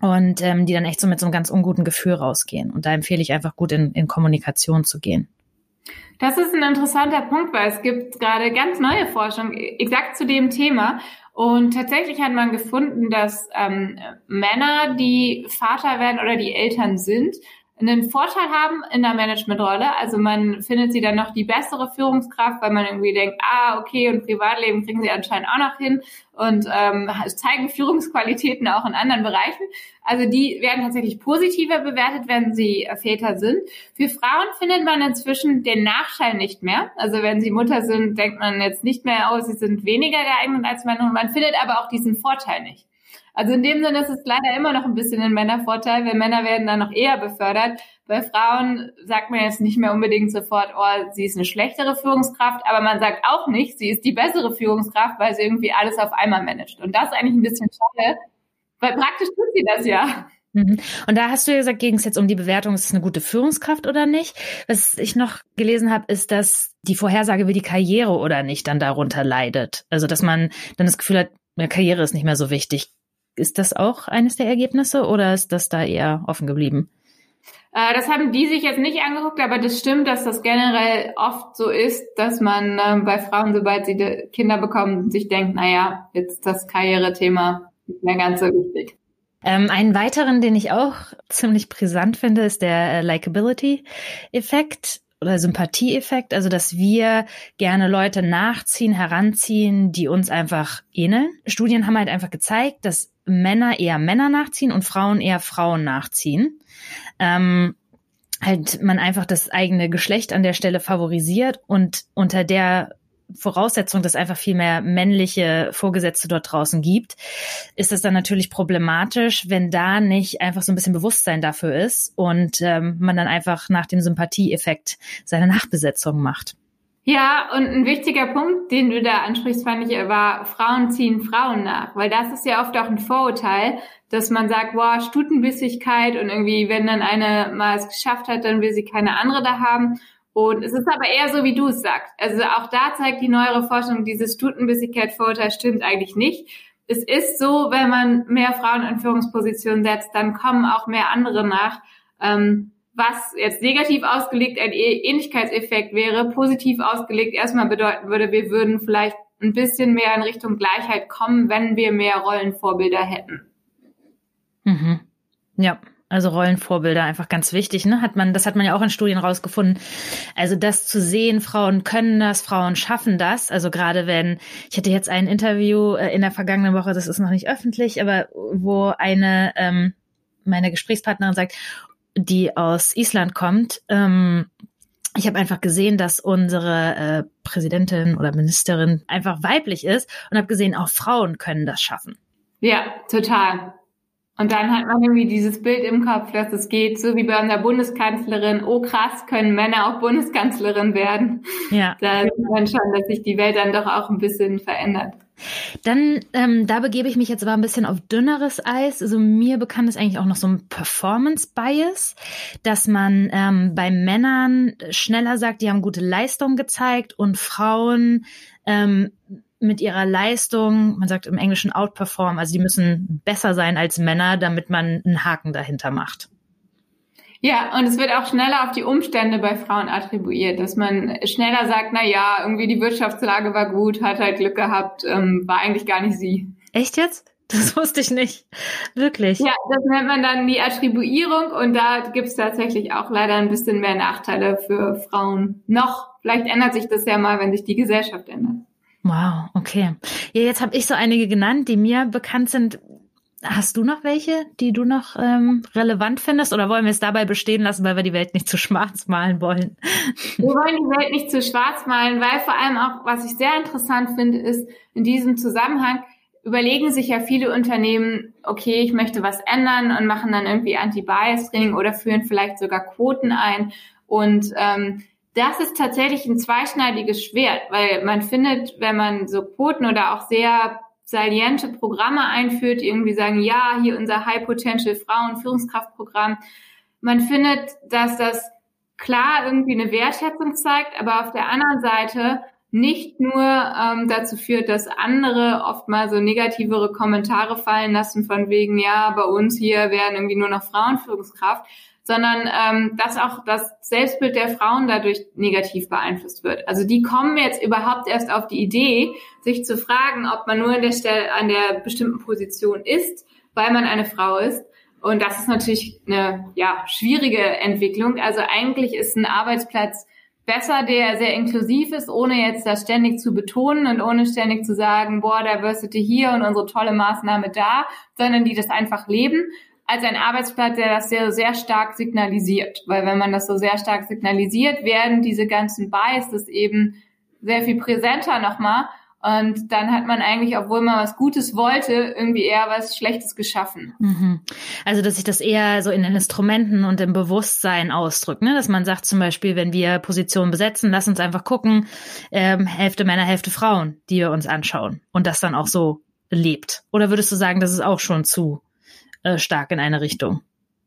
S1: und ähm, die dann echt so mit so einem ganz unguten Gefühl rausgehen. Und da empfehle ich einfach gut in, in Kommunikation zu gehen.
S2: Das ist ein interessanter Punkt, weil es gibt gerade ganz neue Forschung exakt zu dem Thema. Und tatsächlich hat man gefunden, dass ähm, Männer, die Vater werden oder die Eltern sind, einen Vorteil haben in der Managementrolle. Also man findet sie dann noch die bessere Führungskraft, weil man irgendwie denkt, ah, okay, und Privatleben kriegen sie anscheinend auch noch hin und ähm, zeigen Führungsqualitäten auch in anderen Bereichen. Also die werden tatsächlich positiver bewertet, wenn sie Väter sind. Für Frauen findet man inzwischen den Nachteil nicht mehr. Also wenn sie Mutter sind, denkt man jetzt nicht mehr, oh, sie sind weniger geeignet als Männer. Und man findet aber auch diesen Vorteil nicht. Also in dem Sinne ist es leider immer noch ein bisschen ein Männervorteil, weil Männer werden dann noch eher befördert. Bei Frauen sagt man jetzt nicht mehr unbedingt sofort, oh, sie ist eine schlechtere Führungskraft, aber man sagt auch nicht, sie ist die bessere Führungskraft, weil sie irgendwie alles auf einmal managt. Und das ist eigentlich ein bisschen schade, weil praktisch tut sie das ja.
S1: Mhm. Und da hast du ja gesagt, ging es jetzt um die Bewertung, ist es eine gute Führungskraft oder nicht? Was ich noch gelesen habe, ist, dass die Vorhersage, wie die Karriere oder nicht dann darunter leidet. Also, dass man dann das Gefühl hat, Karriere ist nicht mehr so wichtig. Ist das auch eines der Ergebnisse oder ist das da eher offen geblieben?
S2: Äh, das haben die sich jetzt nicht angeguckt, aber das stimmt, dass das generell oft so ist, dass man äh, bei Frauen, sobald sie Kinder bekommen, sich denkt, naja, jetzt das Karrierethema nicht mehr ganz so wichtig.
S1: Ähm, einen weiteren, den ich auch ziemlich brisant finde, ist der äh, Likability-Effekt oder Sympathieeffekt, also dass wir gerne Leute nachziehen, heranziehen, die uns einfach ähneln. Studien haben halt einfach gezeigt, dass Männer eher Männer nachziehen und Frauen eher Frauen nachziehen. Ähm, halt man einfach das eigene Geschlecht an der Stelle favorisiert und unter der Voraussetzung, dass einfach viel mehr männliche Vorgesetzte dort draußen gibt, ist es dann natürlich problematisch, wenn da nicht einfach so ein bisschen Bewusstsein dafür ist und ähm, man dann einfach nach dem Sympathieeffekt seine Nachbesetzung macht.
S2: Ja, und ein wichtiger Punkt, den du da ansprichst, fand ich, war, Frauen ziehen Frauen nach. Weil das ist ja oft auch ein Vorurteil, dass man sagt, boah, Stutenbissigkeit und irgendwie, wenn dann eine mal es geschafft hat, dann will sie keine andere da haben. Und es ist aber eher so, wie du es sagst. Also auch da zeigt die neuere Forschung, dieses Stutenbissigkeit-Vorurteil stimmt eigentlich nicht. Es ist so, wenn man mehr Frauen in Führungspositionen setzt, dann kommen auch mehr andere nach. Ähm, was jetzt negativ ausgelegt ein Ähnlichkeitseffekt wäre, positiv ausgelegt erstmal bedeuten würde, wir würden vielleicht ein bisschen mehr in Richtung Gleichheit kommen, wenn wir mehr Rollenvorbilder hätten.
S1: Mhm. Ja, also Rollenvorbilder einfach ganz wichtig, ne? Hat man, das hat man ja auch in Studien rausgefunden. Also das zu sehen, Frauen können das, Frauen schaffen das. Also gerade wenn, ich hatte jetzt ein Interview äh, in der vergangenen Woche, das ist noch nicht öffentlich, aber wo eine ähm, meine Gesprächspartnerin sagt, die aus Island kommt, ähm, ich habe einfach gesehen, dass unsere äh, Präsidentin oder Ministerin einfach weiblich ist und habe gesehen, auch Frauen können das schaffen.
S2: Ja, total. Und dann hat man irgendwie dieses Bild im Kopf, dass es geht, so wie bei unserer Bundeskanzlerin, oh krass, können Männer auch Bundeskanzlerin werden. Ja. Da sieht man schon, dass sich die Welt dann doch auch ein bisschen verändert.
S1: Dann, ähm, da begebe ich mich jetzt aber ein bisschen auf dünneres Eis. Also mir bekannt ist eigentlich auch noch so ein Performance-Bias, dass man ähm, bei Männern schneller sagt, die haben gute Leistung gezeigt und Frauen ähm, mit ihrer Leistung, man sagt im Englischen outperform, also die müssen besser sein als Männer, damit man einen Haken dahinter macht.
S2: Ja, und es wird auch schneller auf die Umstände bei Frauen attribuiert, dass man schneller sagt, na ja, irgendwie die Wirtschaftslage war gut, hat halt Glück gehabt, ähm, war eigentlich gar nicht sie.
S1: Echt jetzt? Das wusste ich nicht. Wirklich.
S2: Ja, das nennt man dann die Attribuierung und da gibt's tatsächlich auch leider ein bisschen mehr Nachteile für Frauen. Noch, vielleicht ändert sich das ja mal, wenn sich die Gesellschaft ändert.
S1: Wow, okay. Ja, jetzt habe ich so einige genannt, die mir bekannt sind. Hast du noch welche, die du noch ähm, relevant findest oder wollen wir es dabei bestehen lassen, weil wir die Welt nicht zu schwarz malen wollen?
S2: Wir wollen die Welt nicht zu schwarz malen, weil vor allem auch, was ich sehr interessant finde, ist in diesem Zusammenhang, überlegen sich ja viele Unternehmen, okay, ich möchte was ändern und machen dann irgendwie Anti-Bias-Training oder führen vielleicht sogar Quoten ein. Und ähm, das ist tatsächlich ein zweischneidiges Schwert, weil man findet, wenn man so Quoten oder auch sehr saliente Programme einführt, irgendwie sagen, ja, hier unser High Potential Frauen Führungskraftprogramm. Man findet, dass das klar irgendwie eine Wertschätzung zeigt, aber auf der anderen Seite nicht nur ähm, dazu führt, dass andere oft mal so negativere Kommentare fallen lassen von wegen, ja, bei uns hier werden irgendwie nur noch Frauen Führungskraft, sondern ähm, dass auch das Selbstbild der Frauen dadurch negativ beeinflusst wird. Also die kommen jetzt überhaupt erst auf die Idee, sich zu fragen, ob man nur an der Stelle, an der bestimmten Position ist, weil man eine Frau ist. Und das ist natürlich eine ja, schwierige Entwicklung. Also eigentlich ist ein Arbeitsplatz besser, der sehr inklusiv ist, ohne jetzt das ständig zu betonen und ohne ständig zu sagen, boah, Diversity hier und unsere tolle Maßnahme da, sondern die das einfach leben als ein Arbeitsplatz, der das sehr, sehr stark signalisiert. Weil wenn man das so sehr stark signalisiert, werden diese ganzen Biases eben sehr viel präsenter nochmal. Und dann hat man eigentlich, obwohl man was Gutes wollte, irgendwie eher was Schlechtes geschaffen.
S1: Mhm. Also, dass sich das eher so in den Instrumenten und im Bewusstsein ausdrückt, ne? Dass man sagt zum Beispiel, wenn wir Positionen besetzen, lass uns einfach gucken, ähm, Hälfte Männer, Hälfte Frauen, die wir uns anschauen und das dann auch so lebt. Oder würdest du sagen, das ist auch schon zu äh, stark in eine Richtung.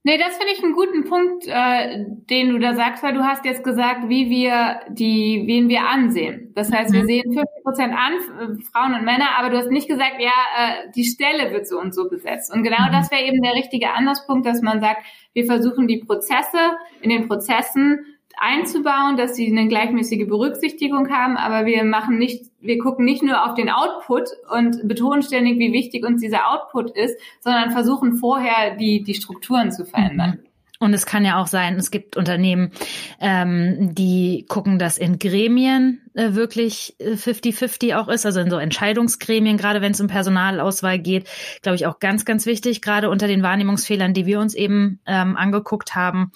S2: Nee, das finde ich einen guten Punkt, äh, den du da sagst, weil du hast jetzt gesagt, wie wir die, wen wir ansehen. Das heißt, wir mhm. sehen 50 Prozent an, äh, Frauen und Männer, aber du hast nicht gesagt, ja, äh, die Stelle wird so und so besetzt. Und genau mhm. das wäre eben der richtige Anlasspunkt, dass man sagt, wir versuchen die Prozesse in den Prozessen einzubauen, dass sie eine gleichmäßige Berücksichtigung haben, aber wir machen nicht, wir gucken nicht nur auf den Output und betonen ständig, wie wichtig uns dieser Output ist, sondern versuchen vorher die, die Strukturen zu verändern. Mhm.
S1: Und es kann ja auch sein, es gibt Unternehmen, ähm, die gucken, dass in Gremien äh, wirklich 50-50 äh, auch ist, also in so Entscheidungsgremien, gerade wenn es um Personalauswahl geht, glaube ich auch ganz, ganz wichtig, gerade unter den Wahrnehmungsfehlern, die wir uns eben ähm, angeguckt haben.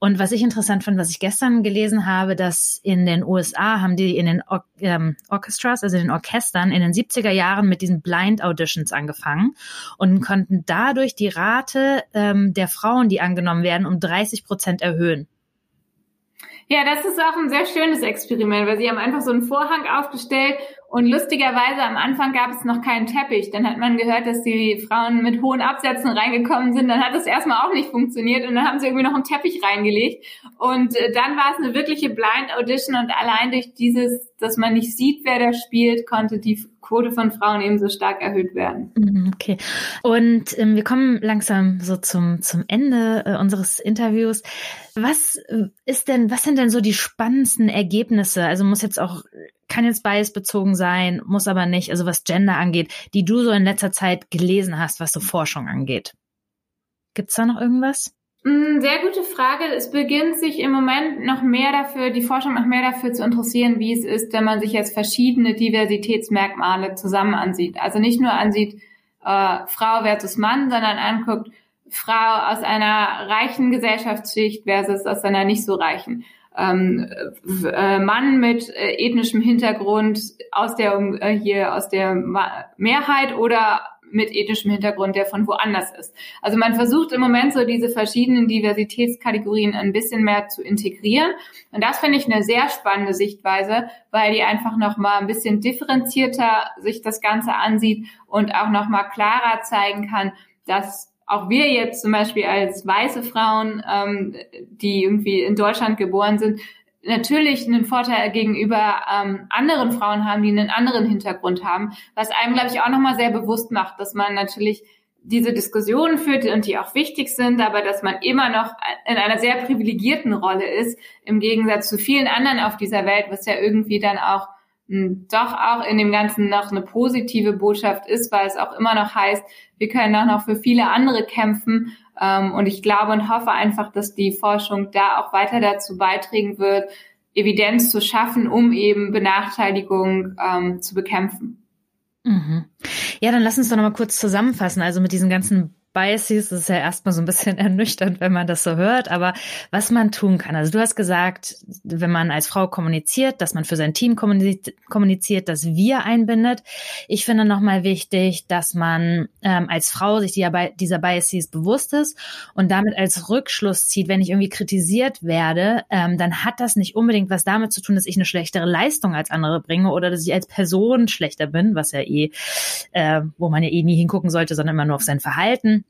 S1: Und was ich interessant fand, was ich gestern gelesen habe, dass in den USA haben die in den Or ähm, Orchestras, also in den Orchestern, in den 70er Jahren mit diesen Blind Auditions angefangen und konnten dadurch die Rate ähm, der Frauen, die angenommen werden, um 30 Prozent erhöhen.
S2: Ja, das ist auch ein sehr schönes Experiment, weil sie haben einfach so einen Vorhang aufgestellt und lustigerweise am Anfang gab es noch keinen Teppich. Dann hat man gehört, dass die Frauen mit hohen Absätzen reingekommen sind. Dann hat es erstmal auch nicht funktioniert und dann haben sie irgendwie noch einen Teppich reingelegt. Und äh, dann war es eine wirkliche Blind Audition und allein durch dieses, dass man nicht sieht, wer da spielt, konnte die Quote von Frauen ebenso stark erhöht werden.
S1: Mhm, okay. Und ähm, wir kommen langsam so zum, zum Ende äh, unseres Interviews. Was äh, ist denn, was sind denn so die spannendsten Ergebnisse? Also muss jetzt auch, kann jetzt bias bezogen sein, muss aber nicht, also was Gender angeht, die du so in letzter Zeit gelesen hast, was so Forschung angeht. Gibt's da noch irgendwas?
S2: Mm, sehr gute Frage. Es beginnt sich im Moment noch mehr dafür, die Forschung noch mehr dafür zu interessieren, wie es ist, wenn man sich jetzt verschiedene Diversitätsmerkmale zusammen ansieht. Also nicht nur ansieht äh, Frau versus Mann, sondern anguckt Frau aus einer reichen Gesellschaftsschicht versus aus einer nicht so reichen. Ähm, äh, Mann mit äh, ethnischem Hintergrund aus der äh, hier aus der Mehrheit oder mit ethnischem Hintergrund, der von woanders ist. Also man versucht im Moment so diese verschiedenen Diversitätskategorien ein bisschen mehr zu integrieren. Und das finde ich eine sehr spannende Sichtweise, weil die einfach nochmal ein bisschen differenzierter sich das Ganze ansieht und auch nochmal klarer zeigen kann, dass auch wir jetzt zum Beispiel als weiße Frauen, ähm, die irgendwie in Deutschland geboren sind, natürlich einen Vorteil gegenüber ähm, anderen Frauen haben, die einen anderen Hintergrund haben, was einem, glaube ich, auch nochmal sehr bewusst macht, dass man natürlich diese Diskussionen führt und die auch wichtig sind, aber dass man immer noch in einer sehr privilegierten Rolle ist, im Gegensatz zu vielen anderen auf dieser Welt, was ja irgendwie dann auch hm, doch auch in dem Ganzen noch eine positive Botschaft ist, weil es auch immer noch heißt, wir können auch noch für viele andere kämpfen und ich glaube und hoffe einfach, dass die Forschung da auch weiter dazu beitragen wird, Evidenz zu schaffen, um eben Benachteiligung ähm, zu bekämpfen.
S1: Mhm. Ja, dann lass uns doch noch mal kurz zusammenfassen. Also mit diesen ganzen Biases, ist ja erstmal so ein bisschen ernüchternd, wenn man das so hört, aber was man tun kann. Also du hast gesagt, wenn man als Frau kommuniziert, dass man für sein Team kommuniziert, dass wir einbindet. Ich finde nochmal wichtig, dass man ähm, als Frau sich dieser Biases bewusst ist und damit als Rückschluss zieht, wenn ich irgendwie kritisiert werde, ähm, dann hat das nicht unbedingt was damit zu tun, dass ich eine schlechtere Leistung als andere bringe oder dass ich als Person schlechter bin, was ja eh, äh, wo man ja eh nie hingucken sollte, sondern immer nur auf sein Verhalten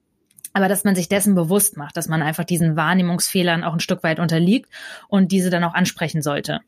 S1: aber dass man sich dessen bewusst macht, dass man einfach diesen Wahrnehmungsfehlern auch ein Stück weit unterliegt und diese dann auch ansprechen sollte.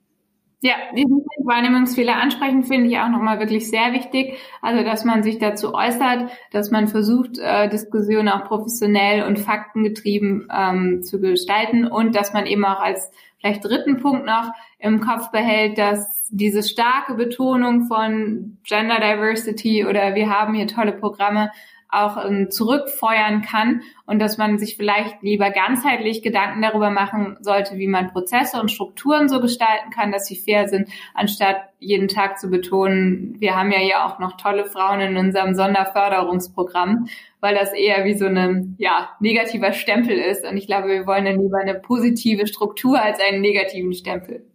S2: Ja, diesen Wahrnehmungsfehler ansprechen finde ich auch nochmal wirklich sehr wichtig. Also, dass man sich dazu äußert, dass man versucht, äh, Diskussionen auch professionell und faktengetrieben ähm, zu gestalten und dass man eben auch als vielleicht dritten Punkt noch im Kopf behält, dass diese starke Betonung von Gender Diversity oder wir haben hier tolle Programme auch ähm, zurückfeuern kann und dass man sich vielleicht lieber ganzheitlich Gedanken darüber machen sollte, wie man Prozesse und Strukturen so gestalten kann, dass sie fair sind, anstatt jeden Tag zu betonen, wir haben ja hier auch noch tolle Frauen in unserem Sonderförderungsprogramm, weil das eher wie so ein ja, negativer Stempel ist. Und ich glaube, wir wollen dann lieber eine positive Struktur als einen negativen Stempel.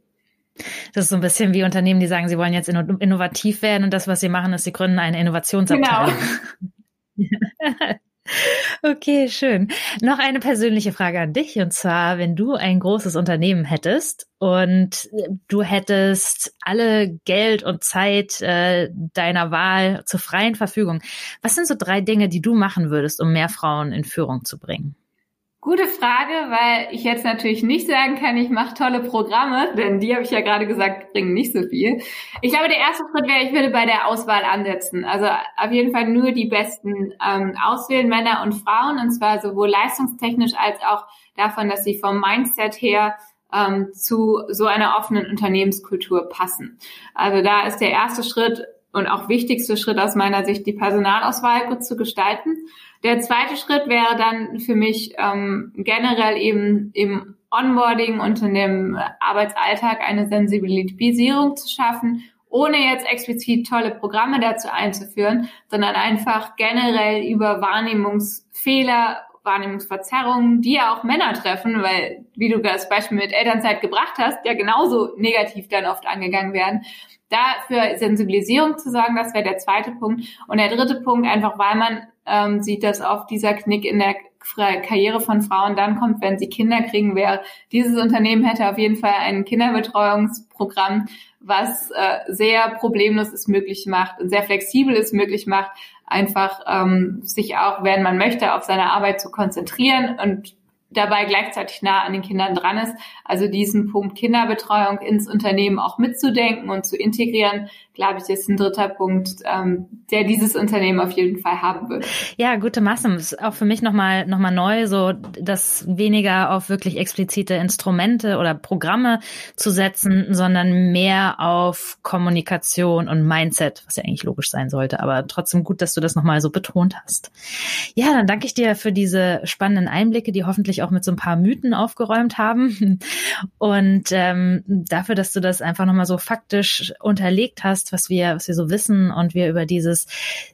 S1: Das ist so ein bisschen wie Unternehmen, die sagen, sie wollen jetzt innovativ werden und das, was sie machen, ist, sie gründen eine Innovationsabteilung. Genau. Okay, schön. Noch eine persönliche Frage an dich. Und zwar, wenn du ein großes Unternehmen hättest und du hättest alle Geld und Zeit äh, deiner Wahl zur freien Verfügung, was sind so drei Dinge, die du machen würdest, um mehr Frauen in Führung zu bringen?
S2: Gute Frage, weil ich jetzt natürlich nicht sagen kann, ich mache tolle Programme, denn die habe ich ja gerade gesagt, bringen nicht so viel. Ich glaube, der erste Schritt wäre, ich würde bei der Auswahl ansetzen. Also auf jeden Fall nur die besten ähm, auswählen, Männer und Frauen, und zwar sowohl leistungstechnisch als auch davon, dass sie vom Mindset her ähm, zu so einer offenen Unternehmenskultur passen. Also da ist der erste Schritt und auch wichtigste Schritt aus meiner Sicht, die Personalauswahl gut zu gestalten. Der zweite Schritt wäre dann für mich ähm, generell eben im Onboarding und in dem Arbeitsalltag eine Sensibilisierung zu schaffen, ohne jetzt explizit tolle Programme dazu einzuführen, sondern einfach generell über Wahrnehmungsfehler, Wahrnehmungsverzerrungen, die ja auch Männer treffen, weil, wie du das Beispiel mit Elternzeit gebracht hast, ja genauso negativ dann oft angegangen werden. Da für Sensibilisierung zu sorgen, das wäre der zweite Punkt. Und der dritte Punkt, einfach weil man ähm, sieht, dass oft dieser Knick in der Karriere von Frauen dann kommt, wenn sie Kinder kriegen, wäre dieses Unternehmen hätte auf jeden Fall ein Kinderbetreuungsprogramm, was äh, sehr problemlos es möglich macht und sehr flexibel es möglich macht, einfach ähm, sich auch, wenn man möchte, auf seine Arbeit zu konzentrieren und dabei gleichzeitig nah an den Kindern dran ist. Also diesen Punkt Kinderbetreuung ins Unternehmen auch mitzudenken und zu integrieren, glaube ich, ist ein dritter Punkt, ähm, der dieses Unternehmen auf jeden Fall haben wird.
S1: Ja, gute Masse. Ist auch für mich nochmal noch mal neu, so das weniger auf wirklich explizite Instrumente oder Programme zu setzen, sondern mehr auf Kommunikation und Mindset, was ja eigentlich logisch sein sollte. Aber trotzdem gut, dass du das nochmal so betont hast. Ja, dann danke ich dir für diese spannenden Einblicke, die hoffentlich auch mit so ein paar Mythen aufgeräumt haben. Und ähm, dafür, dass du das einfach nochmal so faktisch unterlegt hast, was wir, was wir so wissen und wir über dieses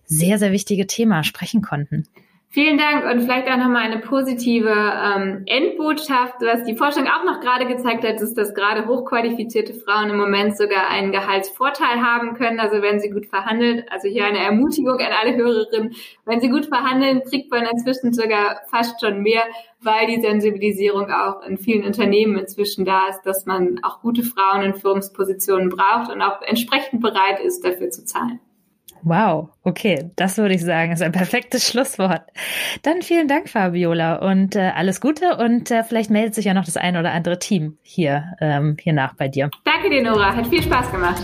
S1: sehr, sehr wichtige Thema sprechen konnten.
S2: Vielen Dank und vielleicht auch nochmal eine positive ähm, Endbotschaft, was die Forschung auch noch gerade gezeigt hat, ist, dass gerade hochqualifizierte Frauen im Moment sogar einen Gehaltsvorteil haben können, also wenn sie gut verhandeln. Also hier eine Ermutigung an alle Hörerinnen. Wenn sie gut verhandeln, kriegt man inzwischen sogar fast schon mehr, weil die Sensibilisierung auch in vielen Unternehmen inzwischen da ist, dass man auch gute Frauen in Führungspositionen braucht und auch entsprechend bereit ist, dafür zu zahlen.
S1: Wow, okay, das würde ich sagen, ist ein perfektes Schlusswort. Dann vielen Dank, Fabiola, und äh, alles Gute und äh, vielleicht meldet sich ja noch das ein oder andere Team hier, ähm, hier nach bei dir.
S2: Danke dir, Nora, hat viel Spaß gemacht.